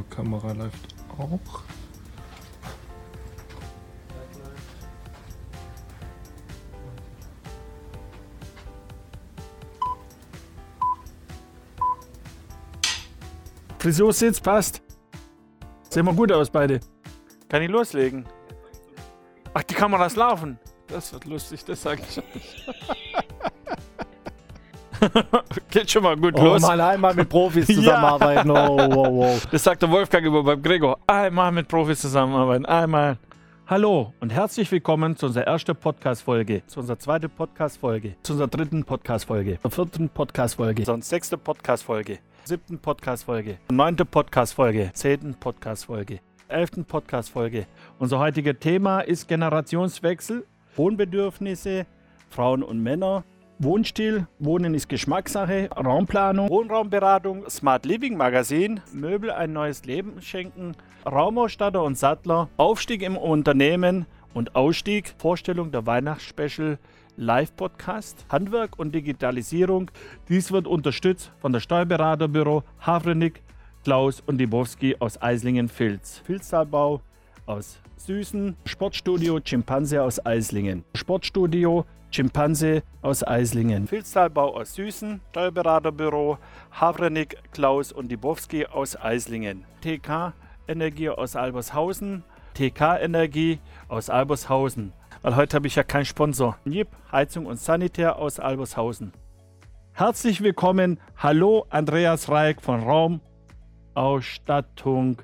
So, Kamera läuft auch. Frisur sitzt, passt. Sehen wir gut aus beide. Kann ich loslegen? Ach, die Kameras laufen. Das wird lustig, das sage ich schon nicht. Geht schon mal gut Oh los. Mann, einmal mit Profis zusammenarbeiten. Oh, wow, wow. Das sagt der Wolfgang über beim Gregor. Einmal mit Profis zusammenarbeiten. Einmal. Hallo und herzlich willkommen zu unserer ersten Podcast-Folge, zu unserer zweiten Podcast-Folge, zu unserer dritten Podcast-Folge, zur vierten Podcast-Folge, zu unserer sechsten Podcast-Folge, siebten Podcast-Folge, neunte Podcast-Folge, zehnten Podcast-Folge, elften Podcast-Folge. Unser heutiges Thema ist Generationswechsel, Wohnbedürfnisse, Frauen und Männer, Wohnstil, Wohnen ist Geschmackssache, Raumplanung, Wohnraumberatung, Smart Living Magazin, Möbel ein neues Leben schenken, Raumausstatter und Sattler, Aufstieg im Unternehmen und Ausstieg, Vorstellung der Weihnachtsspecial, Live-Podcast, Handwerk und Digitalisierung. Dies wird unterstützt von der Steuerberaterbüro Havrenik, Klaus und Dibowski aus Eislingen-Filz. Filztalbau aus Süßen, Sportstudio Chimpanse aus Eislingen, Sportstudio Chimpanse aus Eislingen, Filztalbau aus Süßen, Steuerberaterbüro Havrenik, Klaus und Dibowski aus Eislingen, TK Energie aus Albershausen, TK Energie aus Albershausen. Weil heute habe ich ja keinen Sponsor. Jip Heizung und Sanitär aus Albershausen. Herzlich willkommen. Hallo Andreas Reik von Raumausstattung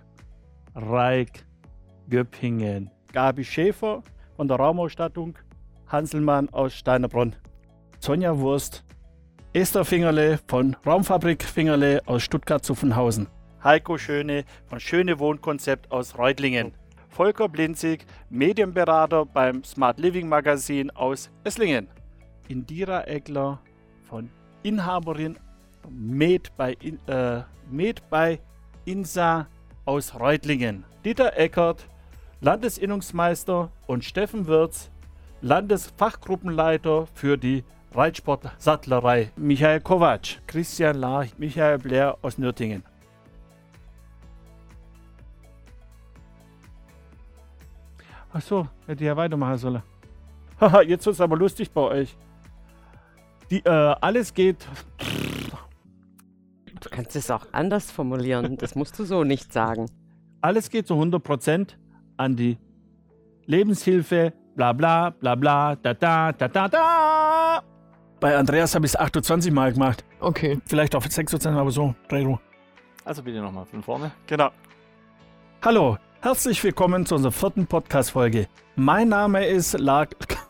Reik Göppingen. Gabi Schäfer von der Raumausstattung, Hanselmann aus Steinerbronn, Sonja Wurst, Esther Fingerle von Raumfabrik Fingerle aus Stuttgart-Zuffenhausen, Heiko Schöne von Schöne Wohnkonzept aus Reutlingen, Volker Blinzig, Medienberater beim Smart Living Magazin aus Esslingen, Indira Eckler von Inhaberin Med bei, In- äh, Med bei Insa aus Reutlingen, Dieter Eckert, Landesinnungsmeister und Steffen Wirz, Landesfachgruppenleiter für die Reitsportsattlerei, Michael Kovac, Christian Lahr, Michael Blair aus Nürtingen. Ach so, hätte ich ja weitermachen sollen. Haha, jetzt wird es aber lustig bei euch. Die, äh, alles geht. Du kannst es auch anders formulieren. Das musst du so nicht sagen. Alles geht zu 100% an die Lebenshilfe, bla bla bla bla, da da da da da. Bei Andreas habe ich es 28 Mal gemacht. Okay. Vielleicht auf 26, aber so. Also bitte nochmal von vorne. Genau. Hallo, herzlich willkommen zu unserer vierten Podcast-Folge. Mein Name ist Lag.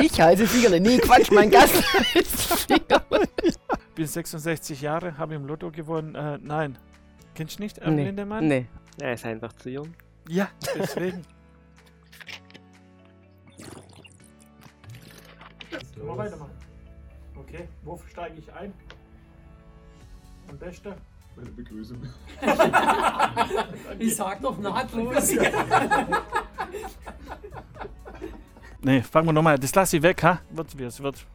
Ich heiße Fingerle. Nee, Quatsch, mein Gast Fingerle. Bin 66 Jahre, habe im Lotto gewonnen. Äh, nein. Kennst du nicht, Erwin Nee. Lindemann? Nee. Er ist einfach zu jung. Ja, deswegen. Können wir weitermachen? Okay, wo steige ich ein? Am besten? Bei der Begrüßung. Ich sag doch nahtlos. Nee, fangen wir nochmal. Das lasse ich weg, ha? Wird wie es wird.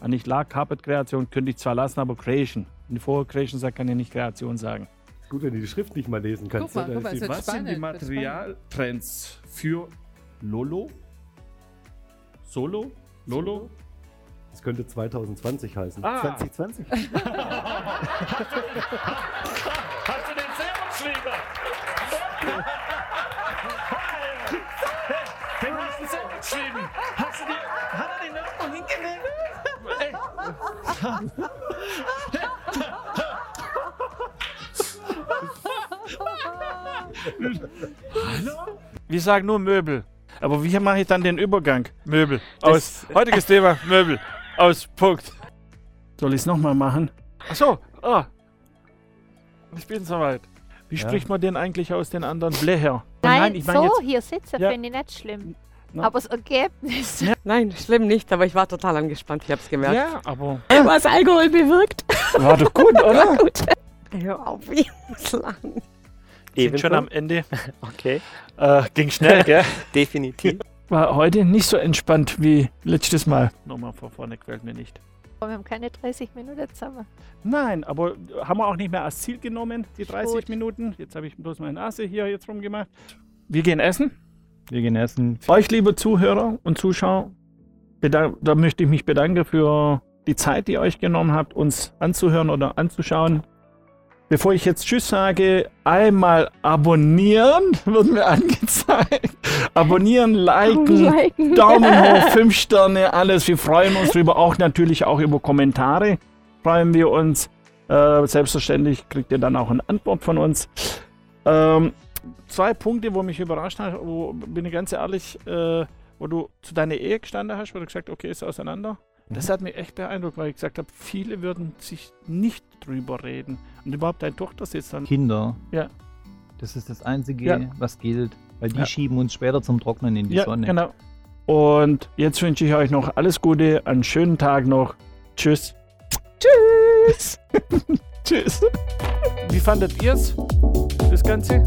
Ah, nicht Lag, Carpet Kreation könnte ich zwar lassen, aber Creation. Wenn ich vorher Creation sage, kann ich nicht Kreation sagen. Gut, wenn du die Schrift nicht mal lesen kannst. Guck mal, ne? mal, die- Was sind die spannend, wird spannend. Materialtrends für Lolo? Solo? Lolo? Das könnte 2020 heißen. Ah. 2020? Hast du den Servusschläger? Den hast du selber geschrieben. Hast du die, hat er den irgendwo hingelegt? Hallo? Wir sagen nur Möbel. Aber wie mache ich dann den Übergang? Möbel. Aus. Heutiges Thema Möbel. Aus. Punkt. Soll ich es nochmal machen? Ach so. Ah. Ich bin soweit. Wie Ja. spricht man den eigentlich aus den anderen Blecher? Nein, ich meine so jetzt. hier sitzen Ja. finde ich nicht schlimm. Na. Aber das Ergebnis. Nein, schlimm nicht, aber ich war total angespannt. Ich hab's gemerkt. Ja, aber. Was Alkohol bewirkt. War doch gut, oder? Gut. Hör auf, ich muss lachen. Sind schon am Ende. Okay. Äh, ging schnell, gell? Definitiv. War heute nicht so entspannt wie letztes Mal. Nochmal von vorne quält mir nicht. Wir haben keine 30 Minuten zusammen. Nein, aber haben wir auch nicht mehr als Ziel genommen, die 30 Gut. Minuten. Jetzt habe ich bloß meine Nase hier jetzt rumgemacht. Wir gehen essen. Wir gehen essen. Euch, liebe Zuhörer und Zuschauer, da möchte ich mich bedanken für die Zeit, die ihr euch genommen habt, uns anzuhören oder anzuschauen. Bevor ich jetzt Tschüss sage, einmal abonnieren, wird mir angezeigt. Abonnieren, liken, Liken. Daumen hoch, fünf Sterne, alles. Wir freuen uns drüber, auch natürlich auch über Kommentare. Freuen wir uns. Äh, selbstverständlich kriegt ihr dann auch eine Antwort von uns. Ähm, zwei Punkte, wo mich überrascht hat, wo bin ich ganz ehrlich, äh, wo du zu deiner Ehe gestanden hast, wo du gesagt okay, ist auseinander. Das hat mich echt beeindruckt, weil ich gesagt habe, viele würden sich nicht drüber reden. Und überhaupt deine Tochter sitzt dann. Kinder. Ja. Das ist das Einzige, Ja. was gilt. Weil die Ja. schieben uns später zum Trocknen in die Ja, Sonne. genau. Und jetzt wünsche ich euch noch alles Gute, einen schönen Tag noch. Tschüss. Tschüss. Tschüss. Wie fandet ihr es, das Ganze?